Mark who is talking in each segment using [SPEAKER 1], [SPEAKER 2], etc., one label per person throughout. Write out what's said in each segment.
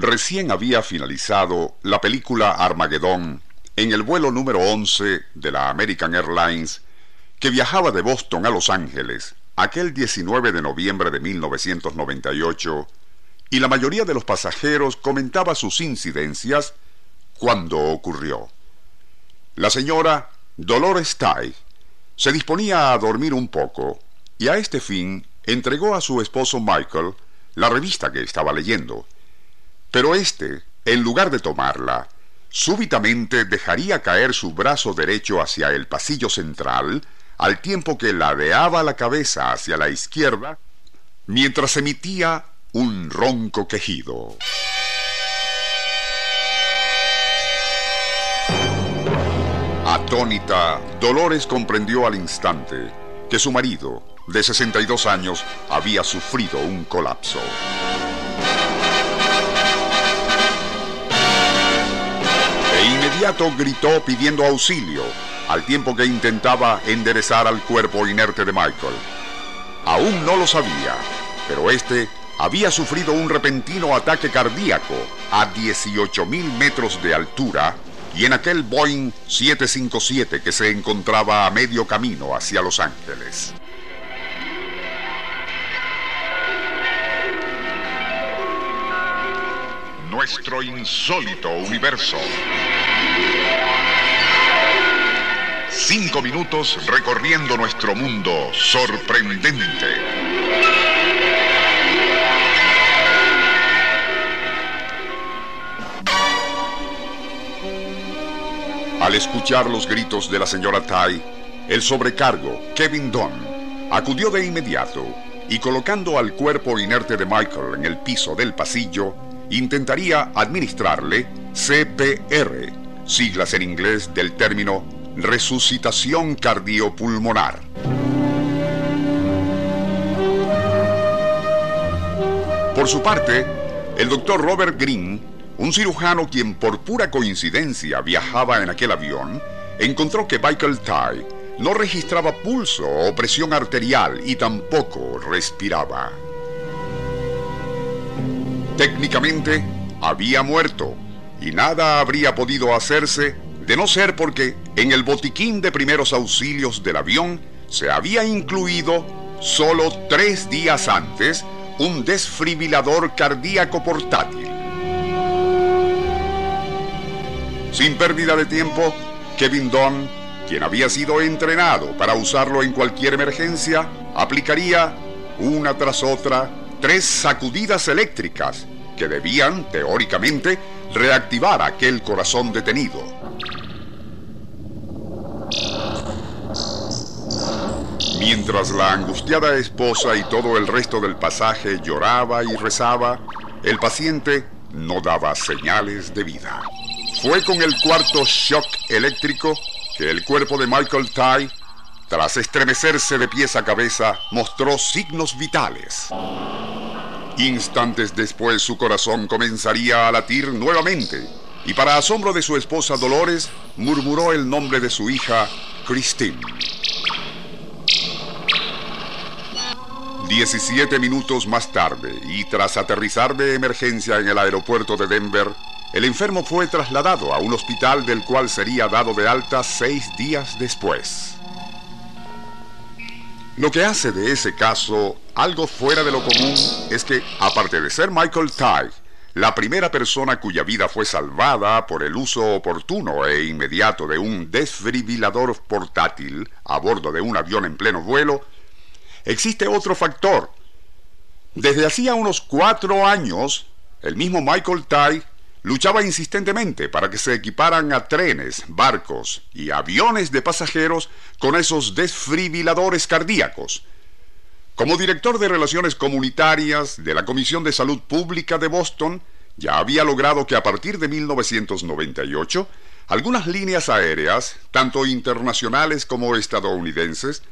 [SPEAKER 1] Recién había finalizado la película Armagedón en el vuelo número 11 de la American Airlines que viajaba de Boston a Los Ángeles aquel 19 de noviembre de 1998 y la mayoría de los pasajeros comentaba sus incidencias cuando ocurrió. La señora Dolores Ty se disponía a dormir un poco y a este fin entregó a su esposo Michael la revista que estaba leyendo. Pero éste, en lugar de tomarla, súbitamente dejaría caer su brazo derecho hacia el pasillo central, al tiempo que ladeaba la cabeza hacia la izquierda, mientras emitía un ronco quejido. Atónita, Dolores comprendió al instante que su marido, de 62 años, había sufrido un colapso. Inmediato gritó pidiendo auxilio, al tiempo que intentaba enderezar al cuerpo inerte de Michael. Aún no lo sabía, pero este había sufrido un repentino ataque cardíaco a 18.000 metros de altura y en aquel Boeing 757 que se encontraba a medio camino hacia Los Ángeles. Nuestro insólito universo. Cinco minutos recorriendo nuestro mundo sorprendente. Al escuchar los gritos de la señora Tai, el sobrecargo, Kevin Dunn, acudió de inmediato y colocando al cuerpo inerte de Michael en el piso del pasillo, intentaría administrarle CPR, siglas en inglés del término resucitación cardiopulmonar. Por su parte, el doctor Robert Green un cirujano quien por pura coincidencia viajaba en aquel avión, encontró que Michael Ty no registraba pulso o presión arterial y tampoco respiraba. Técnicamente, había muerto y nada habría podido hacerse de no ser porque en el botiquín de primeros auxilios del avión se había incluido solo tres días antes un desfibrilador cardíaco portátil. Sin pérdida de tiempo, Kevin Dunn, quien había sido entrenado para usarlo en cualquier emergencia, aplicaría una tras otra tres sacudidas eléctricas que debían, teóricamente, reactivar aquel corazón detenido. Mientras la angustiada esposa y todo el resto del pasaje lloraba y rezaba, el paciente no daba señales de vida. Fue con el cuarto shock eléctrico que el cuerpo de Michael Ty, tras estremecerse de pies a cabeza, mostró signos vitales. Instantes después su corazón comenzaría a latir nuevamente y para asombro de su esposa Dolores murmuró el nombre de su hija Christine. Diecisiete minutos más tarde y tras aterrizar de emergencia en el aeropuerto de Denver, el enfermo fue trasladado a un hospital del cual sería dado de alta seis días después. Lo que hace de ese caso algo fuera de lo común es que, aparte de ser Michael Ty, la primera persona cuya vida fue salvada por el uso oportuno e inmediato de un desfibrilador portátil a bordo de un avión en pleno vuelo, existe otro factor. Desde hacía unos cuatro años, el mismo Michael Ty luchaba insistentemente para que se equiparan a trenes, barcos y aviones de pasajeros con esos desfibriladores cardíacos. Como director de Relaciones Comunitarias de la Comisión de Salud Pública de Boston, ya había logrado que a partir de 1998 algunas líneas aéreas, tanto internacionales como estadounidenses,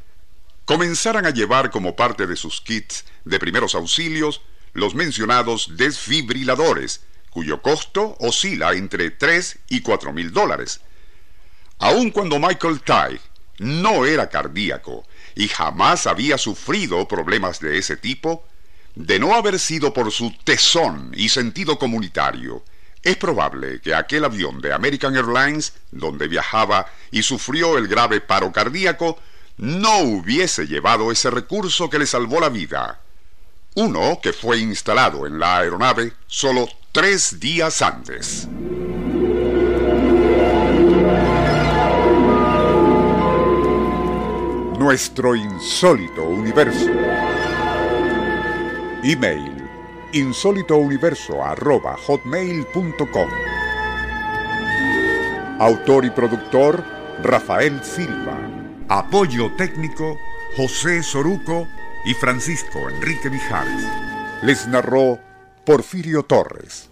[SPEAKER 1] comenzaran a llevar como parte de sus kits de primeros auxilios los mencionados desfibriladores, cuyo costo oscila entre 3 y 4 mil dólares. Aun cuando Michael Ty no era cardíaco y jamás había sufrido problemas de ese tipo, De no haber sido por su tesón y sentido comunitario, es probable que aquel avión de American Airlines, donde viajaba y sufrió el grave paro cardíaco, no hubiese llevado ese recurso que le salvó la vida. Uno que fue instalado en la aeronave solo tres días antes. Nuestro insólito universo. Email insólitouniverso.hotmail.com Autor y productor Rafael Silva. Apoyo técnico José Soruco y Francisco Enrique Mijares. Les narró Porfirio Torres.